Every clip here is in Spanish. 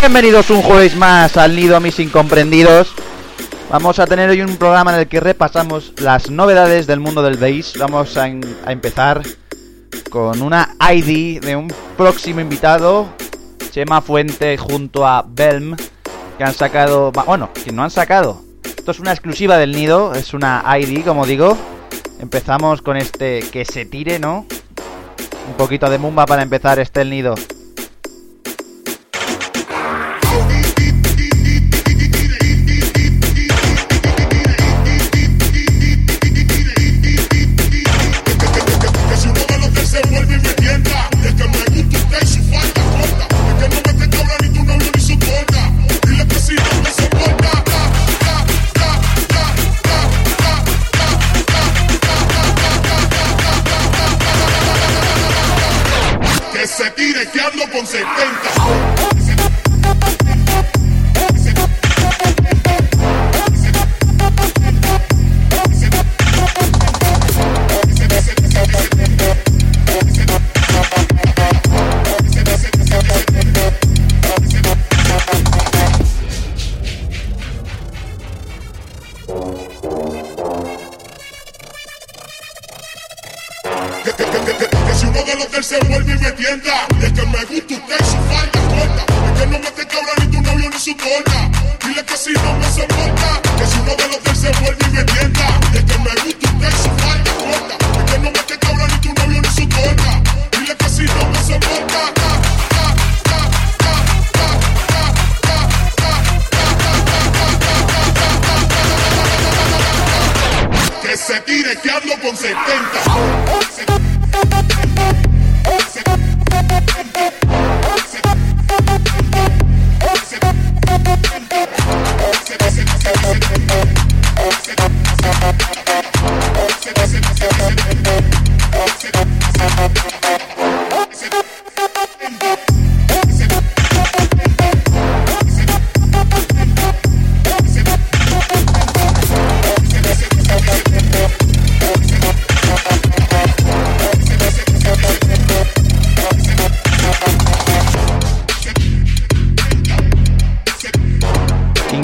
Bienvenidos un jueves más al Nido Mis Incomprendidos. Vamos a tener hoy un programa en el que repasamos las novedades del mundo del bass. Vamos a, empezar con una ID de un próximo invitado, Chema Fuente junto a Belm, que han sacado, bueno, que no han sacado. Esto es una exclusiva del Nido, es una ID, como digo. Empezamos con este que se tire, ¿no? Un poquito de mumba para empezar este el Nido.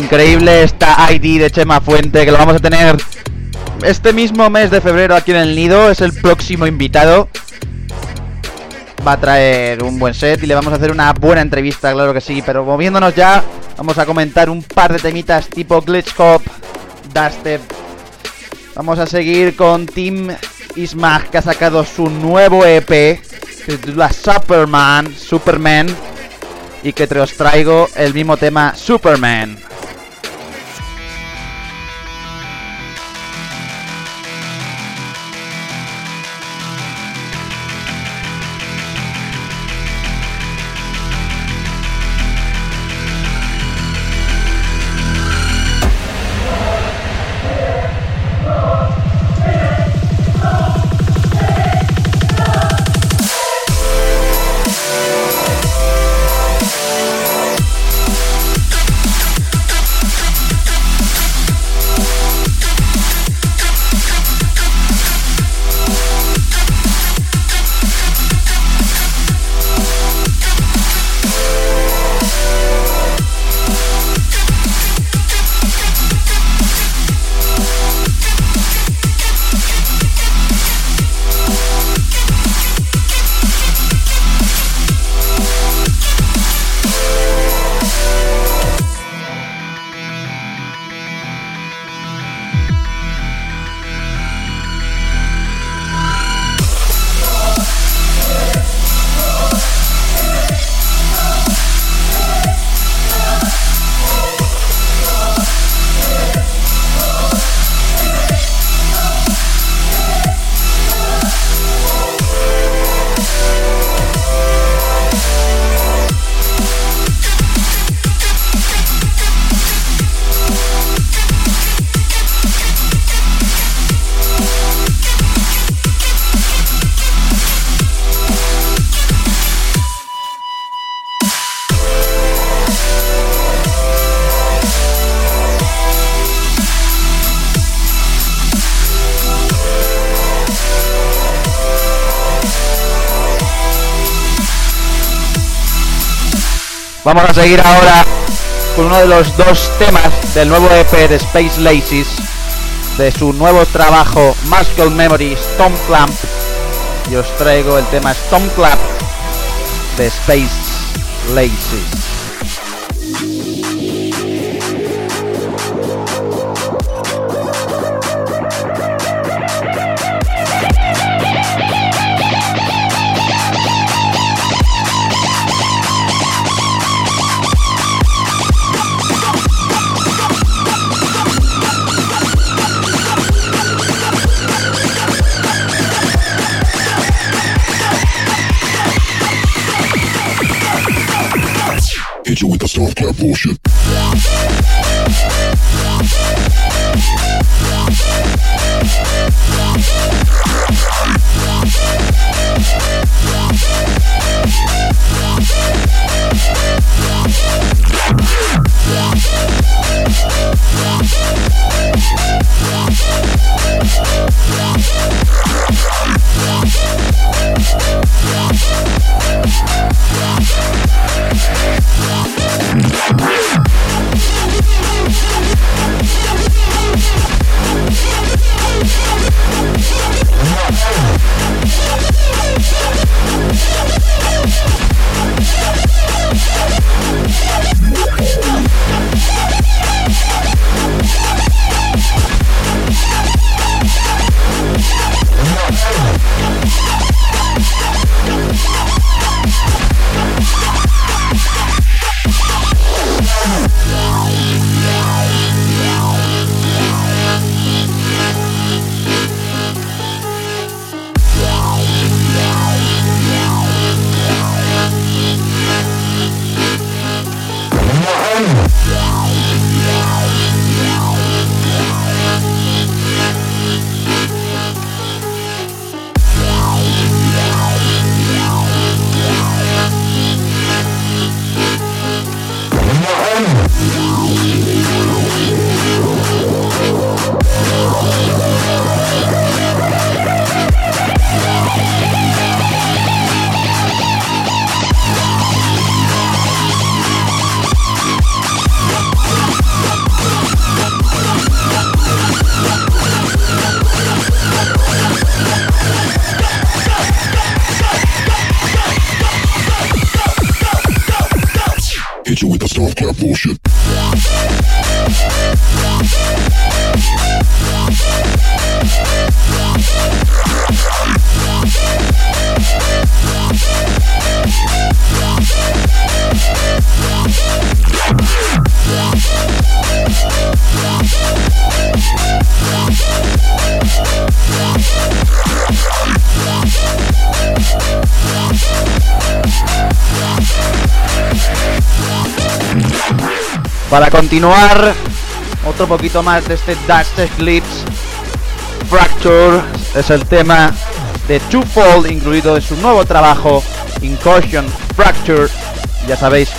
Increíble esta ID de Chema Fuente que lo vamos a tener este mismo mes de febrero aquí en el Nido. Es el próximo invitado. Va a traer un buen set y le vamos a hacer una buena entrevista, claro que sí. Pero moviéndonos ya, vamos a comentar un par de temitas tipo Glitch Cop, Dubstep. Vamos a seguir con Team Ismag que ha sacado su nuevo EP que se titula Superman, Superman y que te os traigo el mismo tema Superman. Vamos a seguir ahora con uno de los dos temas del nuevo EP de Space Laces, de su nuevo trabajo Muscle Memory Stone Clamp. Y os traigo el tema Stone Clap de Space Laces. Para continuar, otro poquito más de este Dust Eclipse Fracture es el tema de Twofold incluido en su nuevo trabajo Incursion Fracture. Ya sabéis,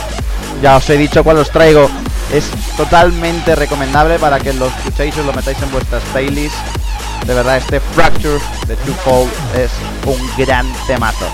ya os he dicho cuál os traigo. Es totalmente recomendable para que lo escuchéis y lo metáis en vuestras playlists. De verdad, este Fracture de Twofold es un gran temazo.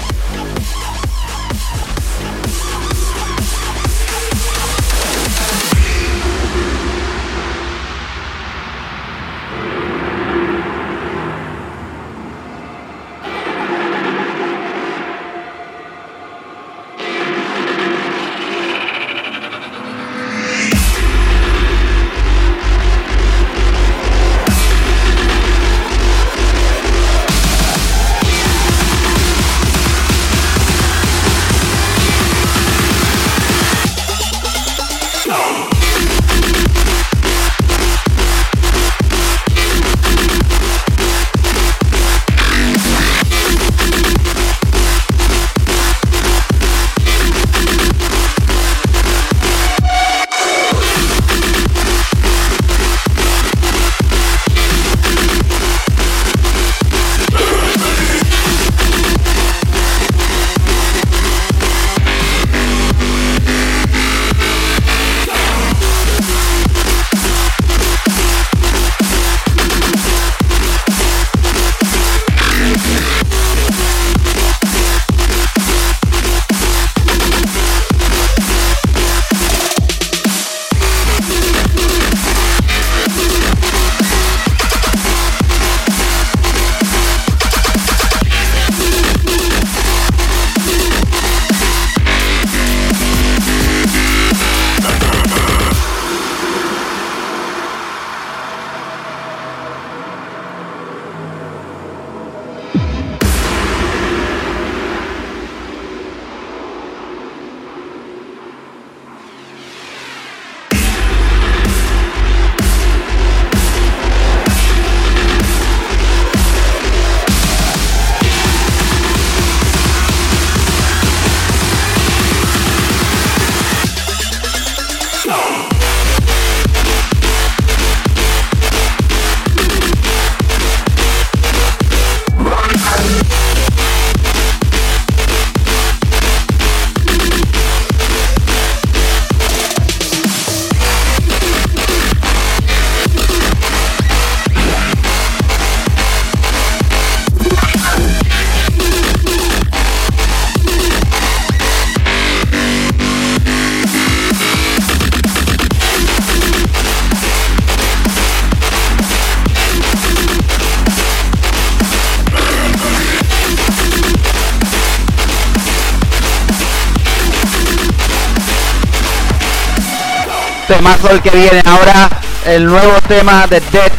Temazo el que viene ahora, el nuevo tema de Dead,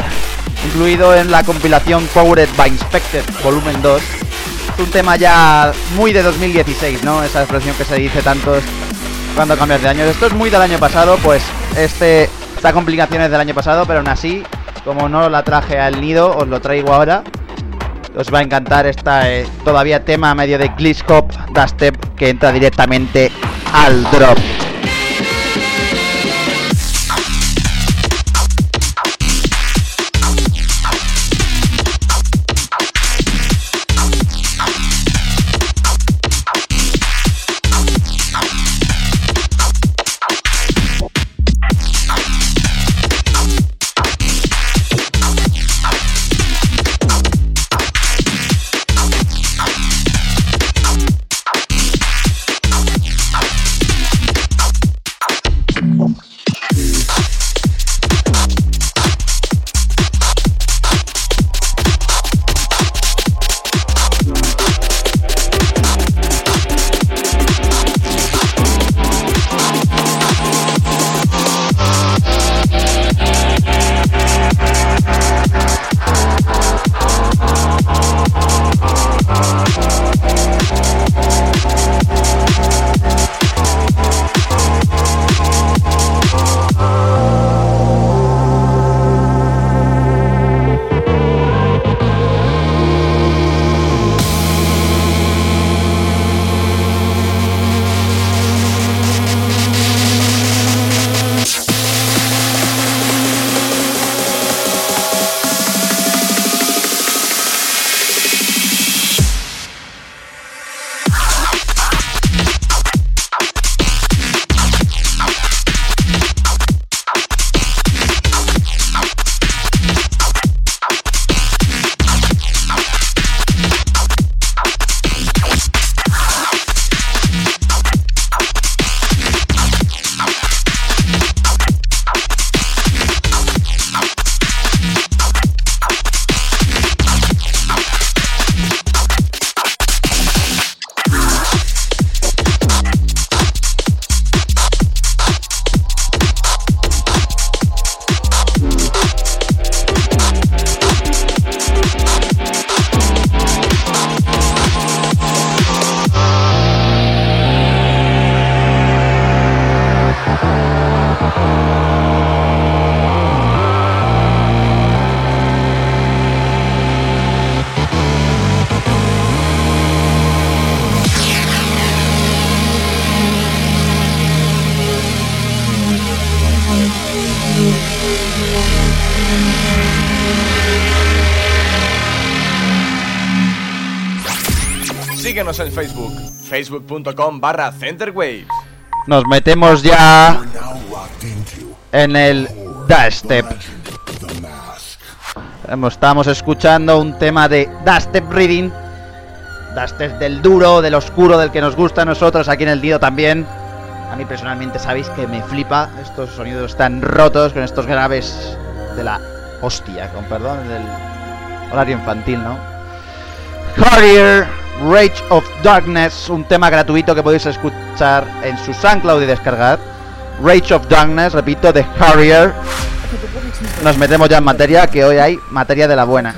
incluido en la compilación Powered by Inspected, volumen 2. Es un tema ya muy de 2016, ¿no? Esa expresión que se dice tanto cuando cambias de año. Esto es muy del año pasado, pues este, esta complicación es del año pasado, pero aún así, como no la traje al nido, os lo traigo ahora. Os va a encantar esta eh, todavía tema medio de Glitchcop Dustep que entra directamente al drop. Síguenos en Facebook, facebook.com barra centerwaves. Nos metemos ya en el. Hemos- Estamos escuchando un tema de Dustep Reading. Dustep del duro, del oscuro, del que nos gusta a nosotros aquí en el Nido también. A mí personalmente sabéis que me flipa estos sonidos tan rotos con estos graves de la hostia, con perdón del horario infantil, ¿no? Harrier, Rage of Darkness, un tema gratuito que podéis escuchar en su SoundCloud y descargar. Rage of Darkness, repito, de Harrier. Nos metemos ya en materia, que hoy hay materia de la buena.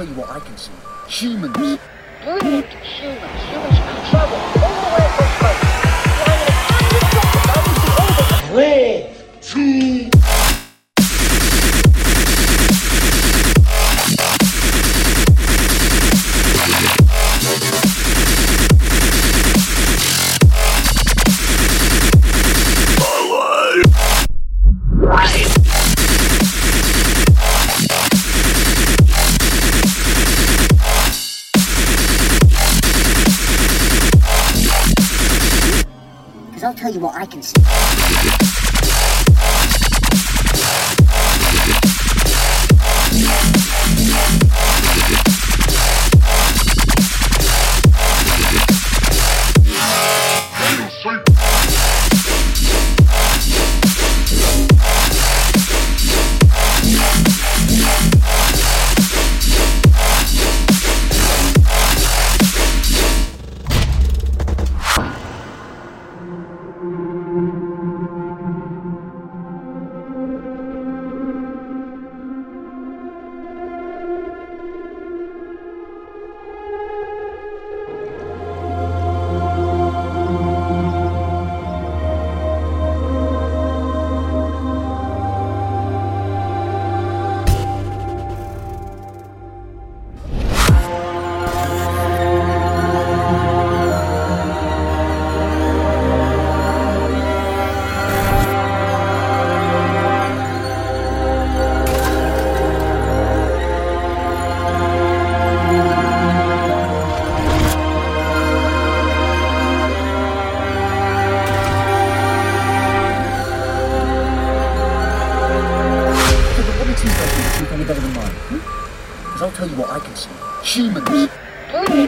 What I can see. Humans. Humans.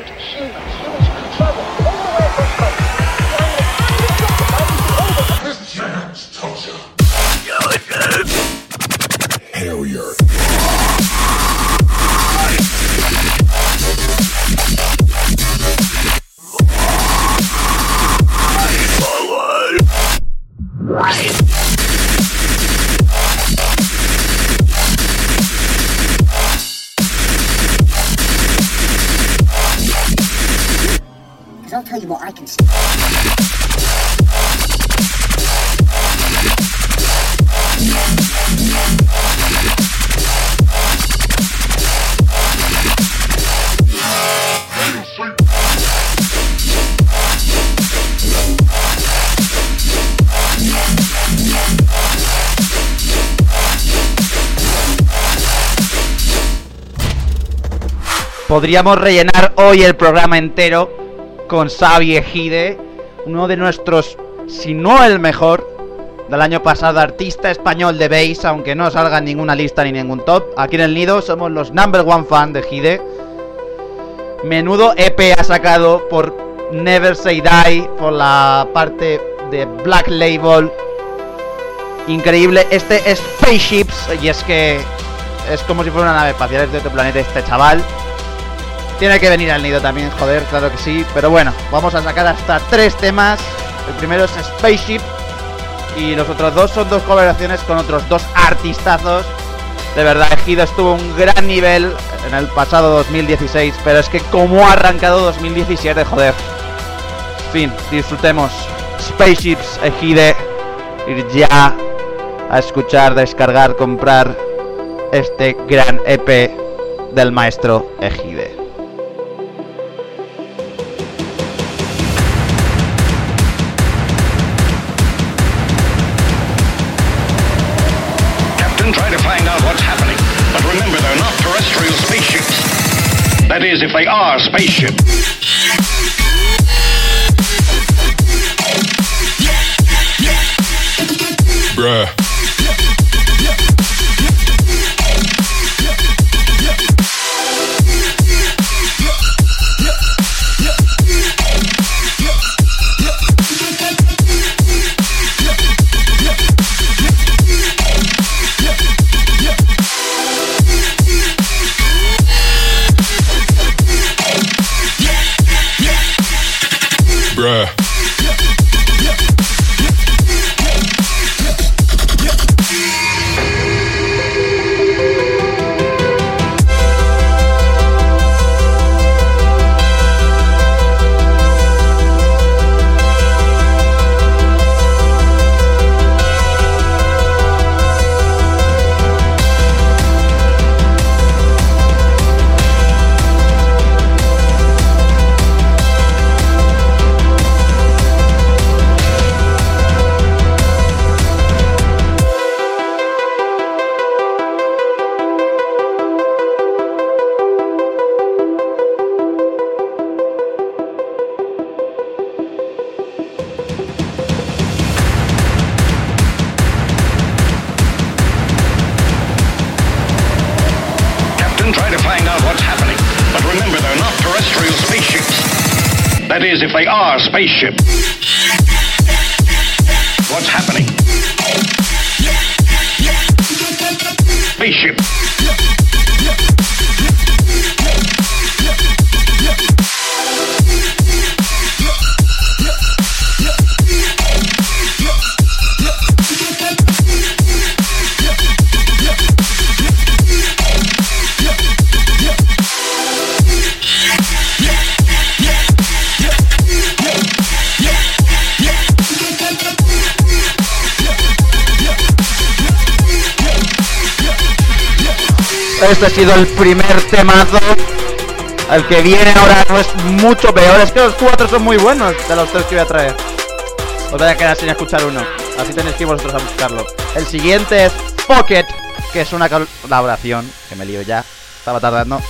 Podríamos rellenar hoy el programa entero con Xavi Ejide, uno de nuestros, si no el mejor, del año pasado, artista español de bass, aunque no salga en ninguna lista ni ningún top. Aquí en el Nido somos los number one fan de Ejide. Menudo EP ha sacado por Never Say Die, por la parte de Black Label. Increíble, este es Spaceships, y es que es como si fuera una nave espacial es de otro planeta este chaval. Tiene que venir al nido también, joder, claro que sí. Pero bueno, vamos a sacar hasta tres temas. El primero es Spaceship. Y los otros dos son dos colaboraciones con otros dos artistazos. De verdad, Ejido estuvo un gran nivel en el pasado 2016. Pero es que como ha arrancado 2017, joder. Fin, disfrutemos. Spaceships, Ejide. Ir ya a escuchar, descargar, comprar este gran EP del maestro Ejide. That is, if they is, if they are spaceships. What's Este ha sido el primer temazo. El que viene ahora no es mucho peor. Es que los cuatro son muy buenos de los tres que voy a traer. Os voy a quedar sin escuchar uno. Así tenéis que ir vosotros a buscarlo. El siguiente es Pocket, que es una colaboración. Que me lío ya. Estaba tardando.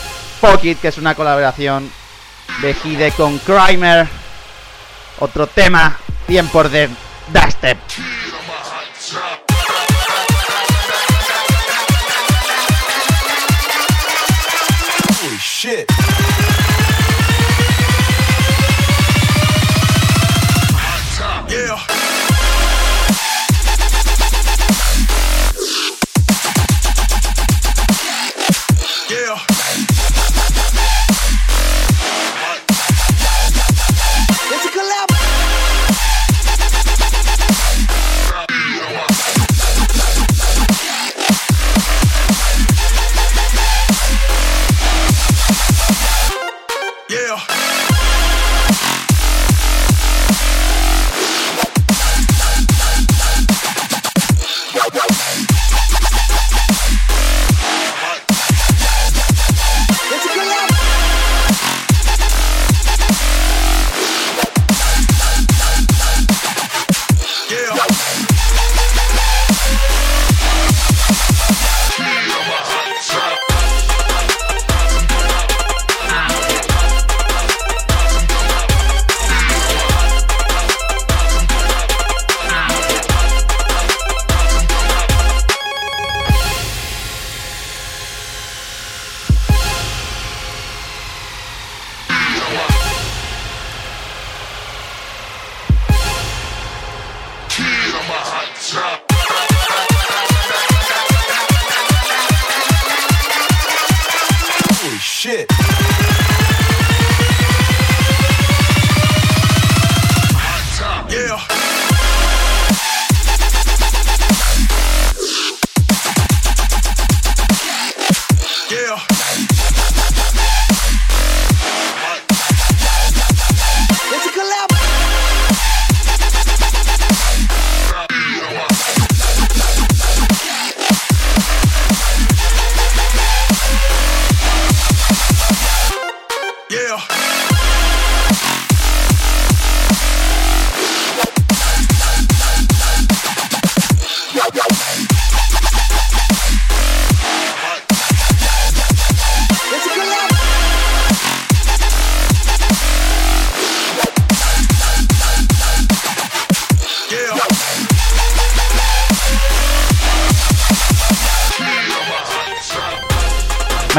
Pocket, que es una colaboración de Hide con Crimer. Otro tema bien por de Dastep.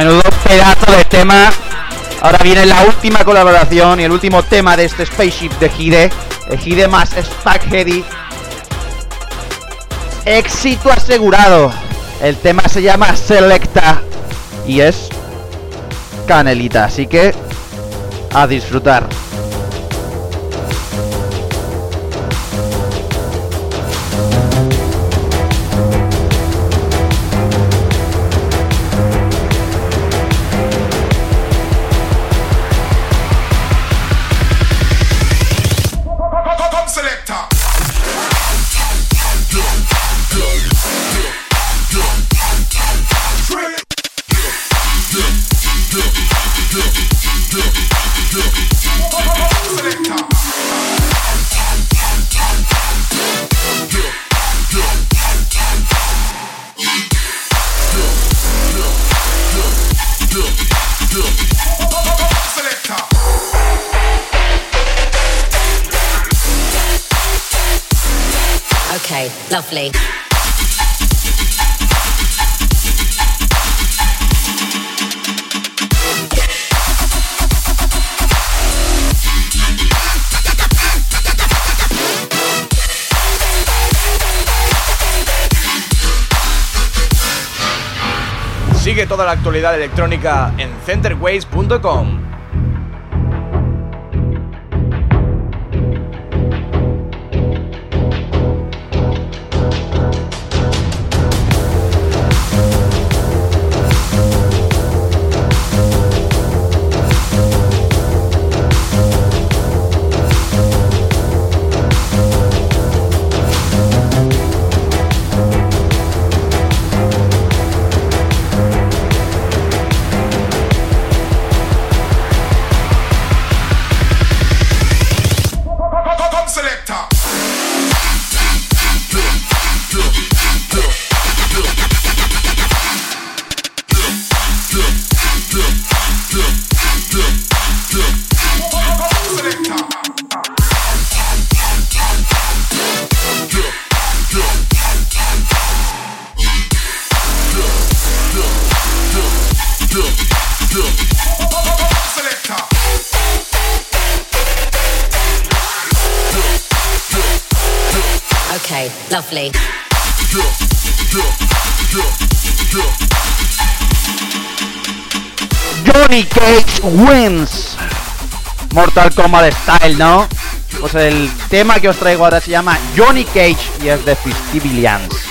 Menudo pedazo de tema. Ahora viene la última colaboración y el último tema de este Spaceship de Hide. El Hide más Heady. Éxito asegurado. El tema se llama Selecta y es canelita, así que a disfrutar. Actualidad electrónica en centerways.com. Mortal Kombat Style, ¿no? Pues el tema que os traigo ahora se llama Johnny Cage y es de Festivillians.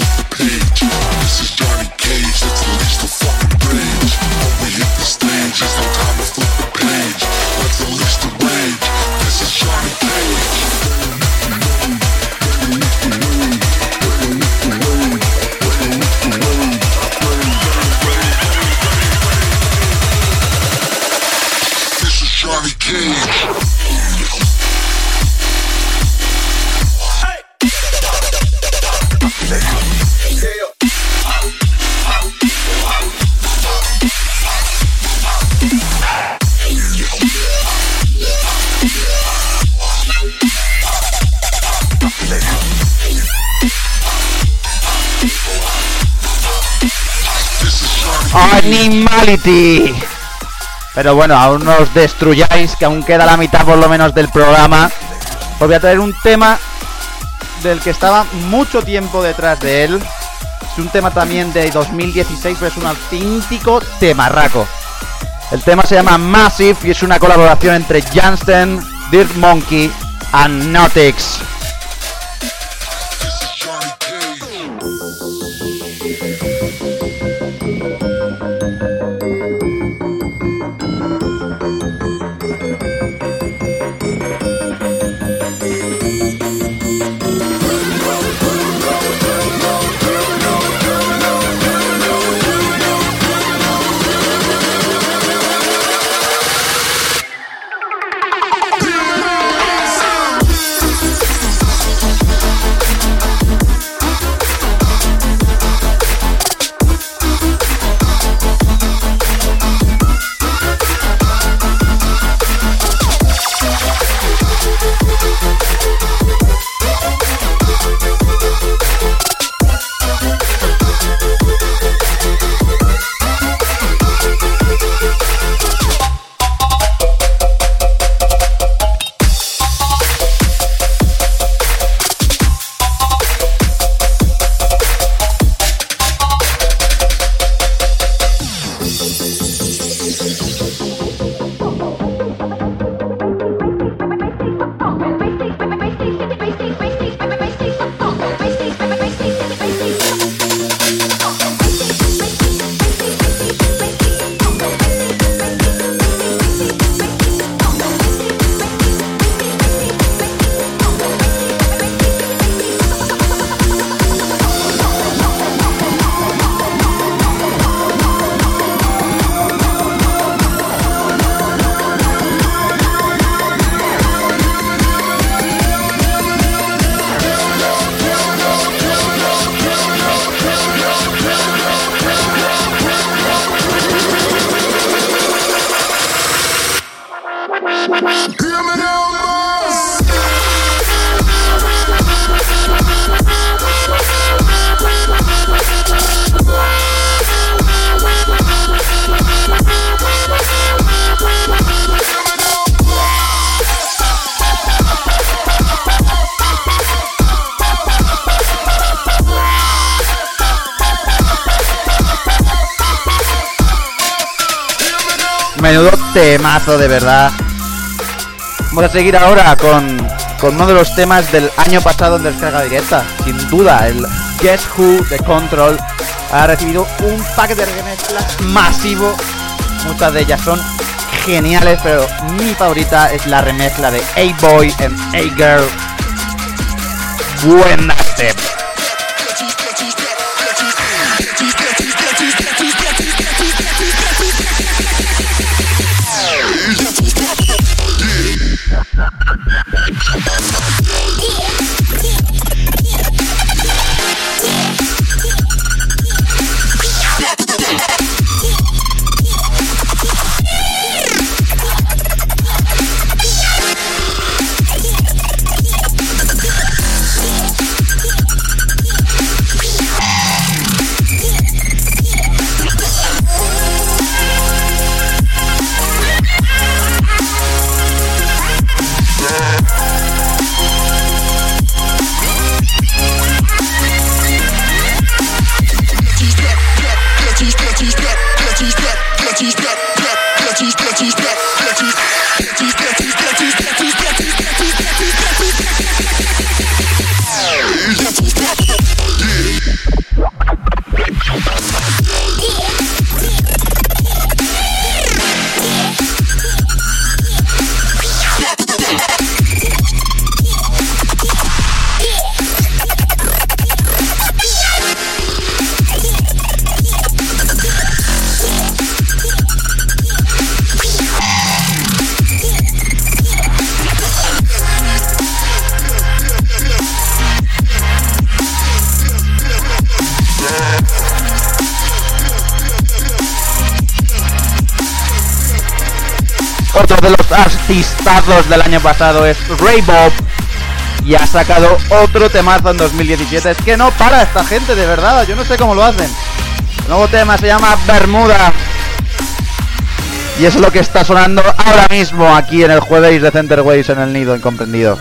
Animality. Pero bueno, aún no os destruyáis, que aún queda la mitad por lo menos del programa. Os voy a traer un tema del que estaba mucho tiempo detrás de él. Es un tema también de 2016, pero es un auténtico temarraco. El tema se llama Massive y es una colaboración entre Jansten, Dirt Monkey and Notix. De verdad. Vamos a seguir ahora con, con uno de los temas del año pasado en descarga directa. Sin duda, el Guess Who de Control ha recibido un pack de remezclas masivo. Muchas de ellas son geniales, pero mi favorita es la remezcla de A-Boy and A-Girl. Buena step. Del año pasado es Ray Bob. Y ha sacado otro temazo en 2017. Es que no para esta gente, de verdad. Yo no sé cómo lo hacen. El nuevo tema se llama Bermuda. Y es lo que está sonando ahora mismo aquí en el jueves de Center Waves en el nido incomprendido.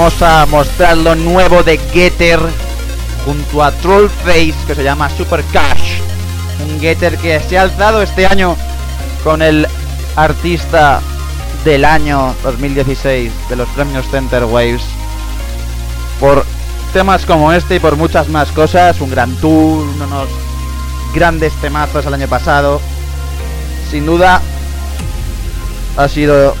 Vamos a mostrar lo nuevo de Getter junto a Trollface que se llama Super Cash. Un Getter que se ha alzado este año con el artista del año 2016 de los premios Center Waves. Por temas como este y por muchas más cosas, un gran tour, unos grandes temazos el año pasado. Sin duda ha sido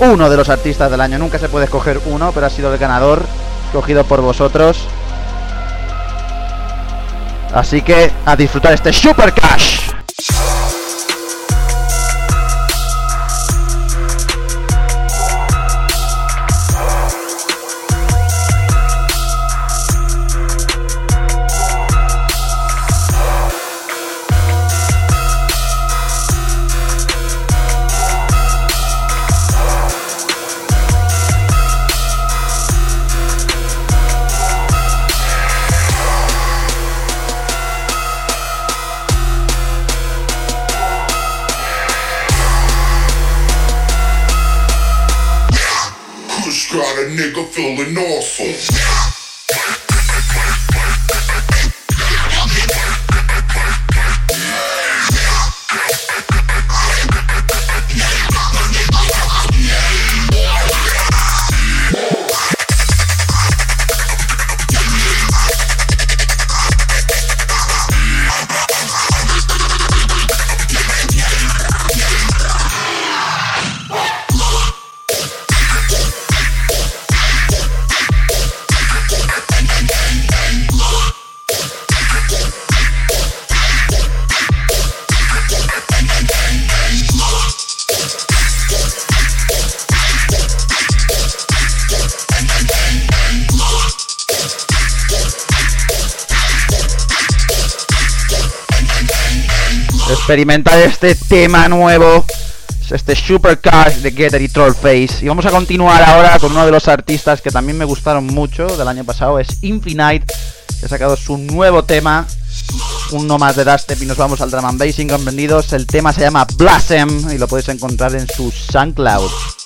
uno de los artistas del año. Nunca se puede escoger uno, pero ha sido el ganador, escogido por vosotros. Así que a disfrutar este Super Cash. Experimentar este tema nuevo. Este Super Cash de Getter y Trollface. Y vamos a continuar ahora con uno de los artistas que también me gustaron mucho del año pasado. Es Infinite. Que ha sacado su nuevo tema. Uno más de Dubstep y nos vamos al drum and bass incomprendidos. El tema se llama Blossom y lo podéis encontrar en su SoundCloud.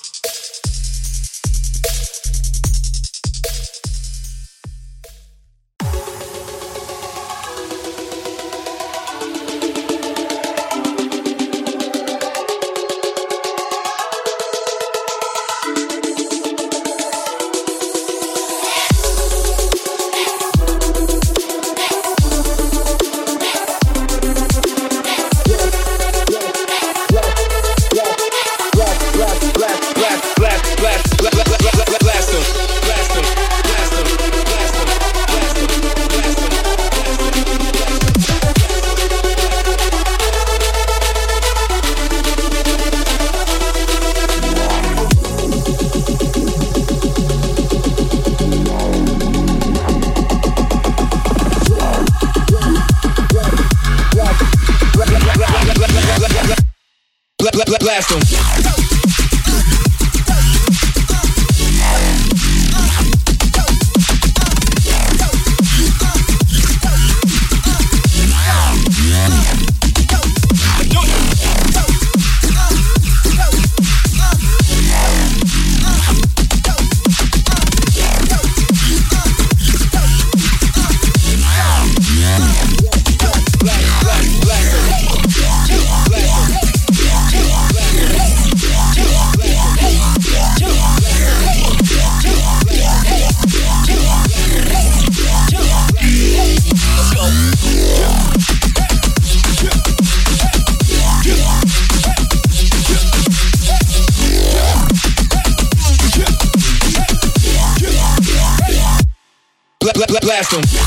blast them.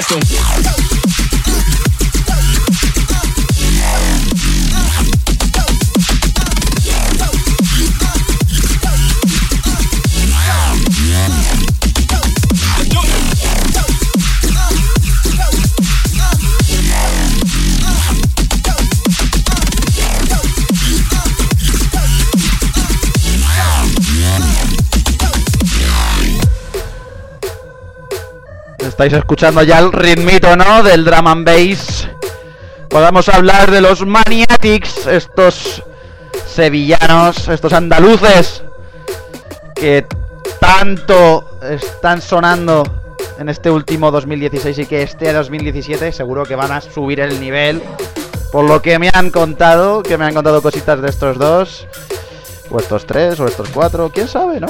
blast them. Estáis escuchando ya el ritmito, ¿no? Del drum and bass. Podamos hablar de los Maniatics, estos sevillanos, estos andaluces que tanto están sonando en este último 2016 y que este 2017 seguro que van a subir el nivel. Por lo que me han contado, que me han contado cositas de estos dos, o estos tres, o estos cuatro, quién sabe, ¿no?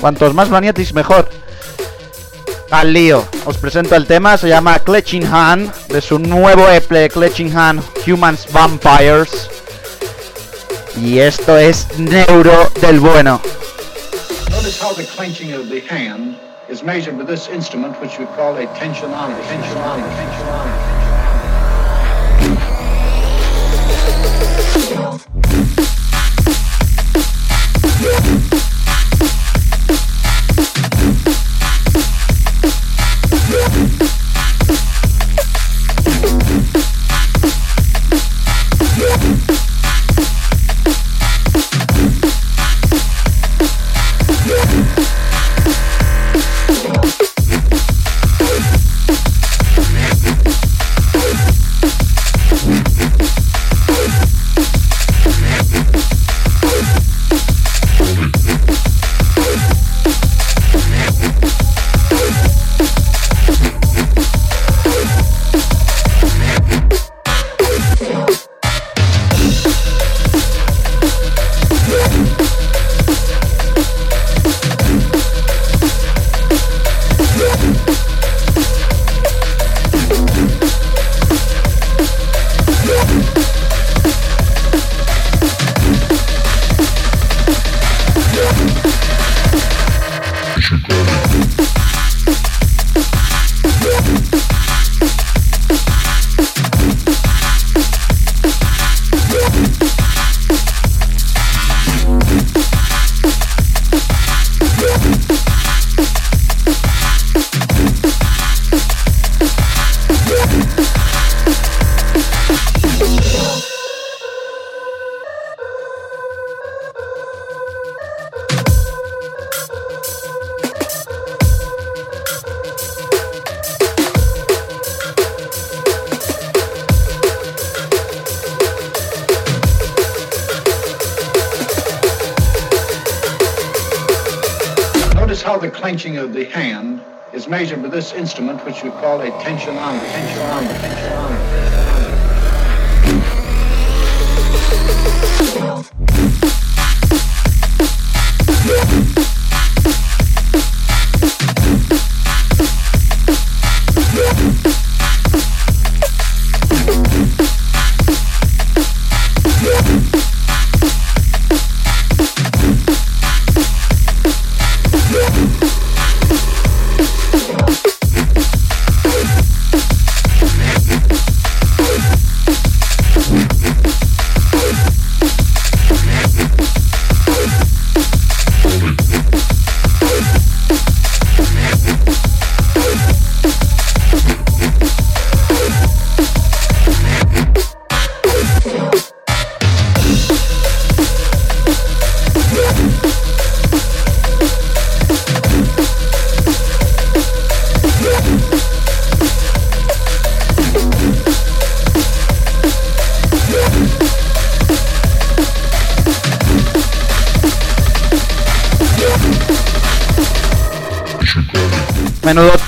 Cuantos más Maniatics mejor. Al lío, os presento el tema, se llama Clutching Hand, de su nuevo EP Clutching Hand Humans Vampires. Y esto es Neuro del bueno. Notice how the clenching of the hand is measured with this instrument, which we call a tensionometer. Tensionometer. Tensionometer. the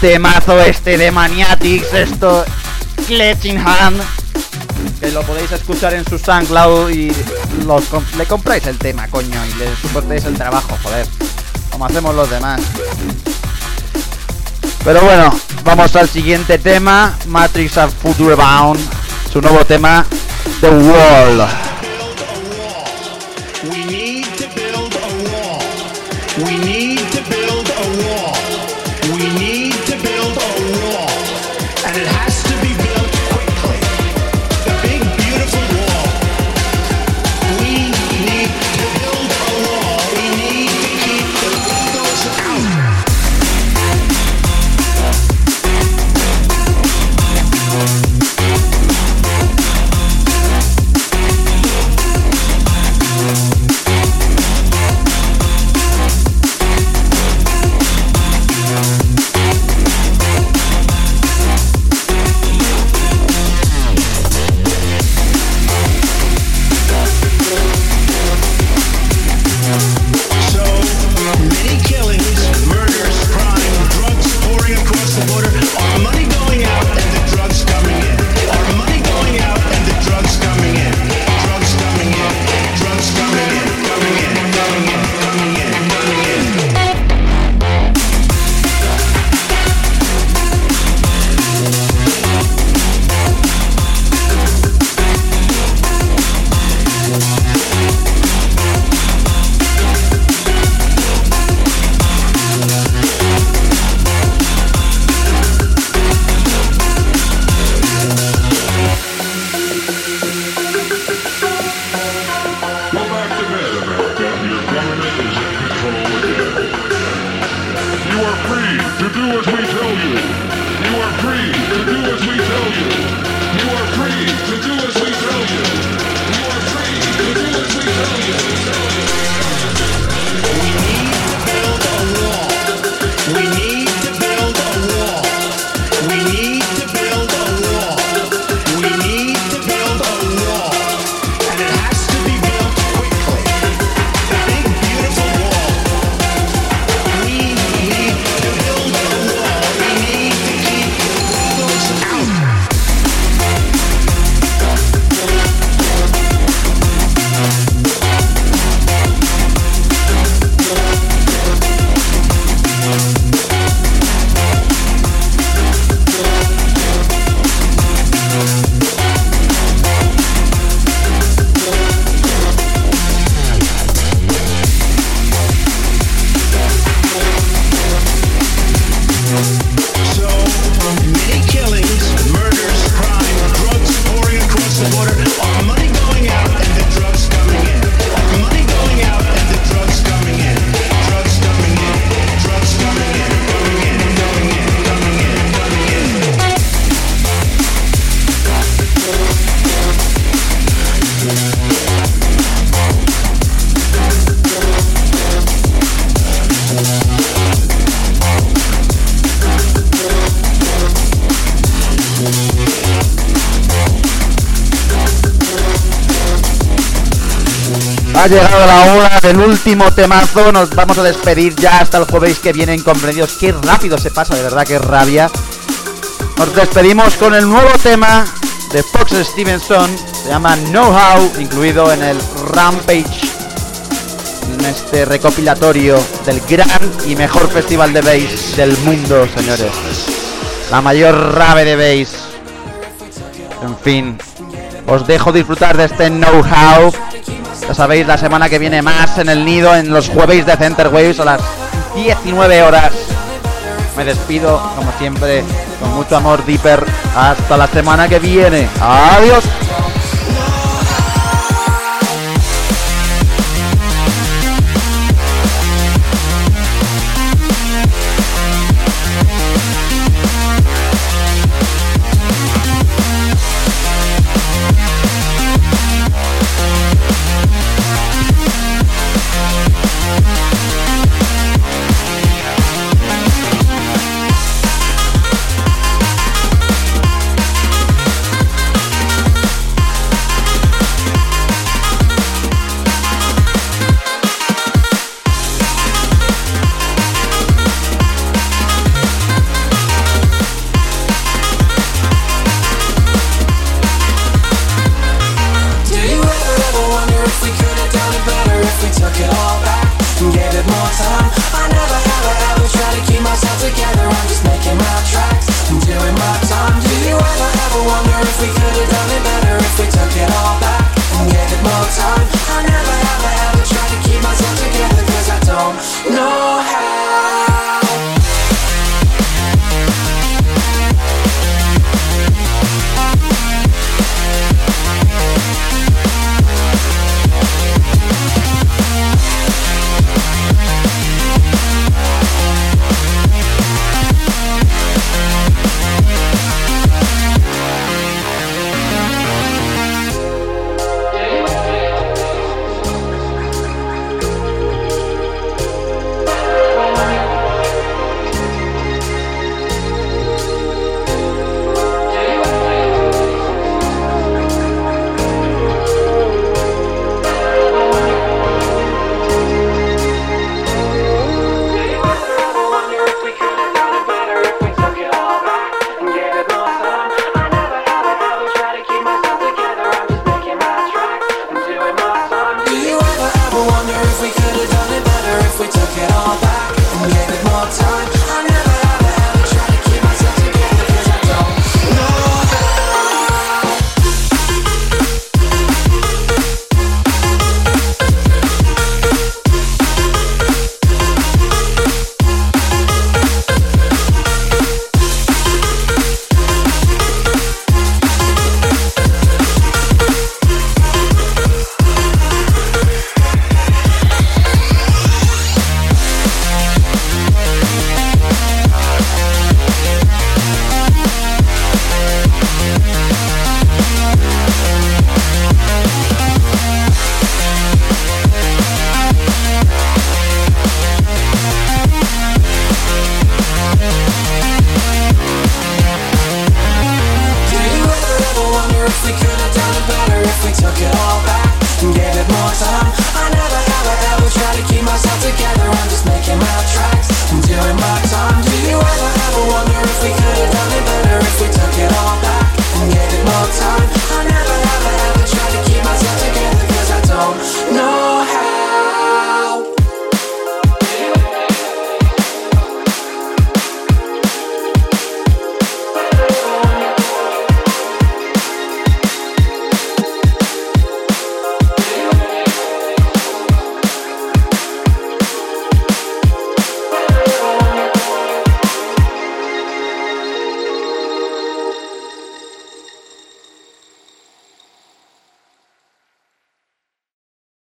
temazo este de Maniatics, esto Clutching Hand. Que lo podéis escuchar en su SoundCloud y los le compráis el tema, coño, y le soportéis el trabajo, joder. Como hacemos los demás. Pero bueno, vamos al siguiente tema, Matrix of Future Bound, su nuevo tema, The Wall. Ha llegado la hora del último temazo. Nos vamos a despedir ya hasta el jueves que viene incomprendidos. Qué rápido se pasa, de verdad, qué rabia. Nos despedimos con el nuevo tema de Fox Stevenson. Se llama Know How, incluido en el Rampage. En este recopilatorio del gran y mejor festival de bass del mundo, señores. La mayor rave de bass. En fin, os dejo disfrutar de este know-how. Sabéis, la semana que viene más en el nido, en los jueves de Center Waves a las 19 horas. Me despido, como siempre, con mucho amor, Dipper. Hasta la semana que viene. Adiós.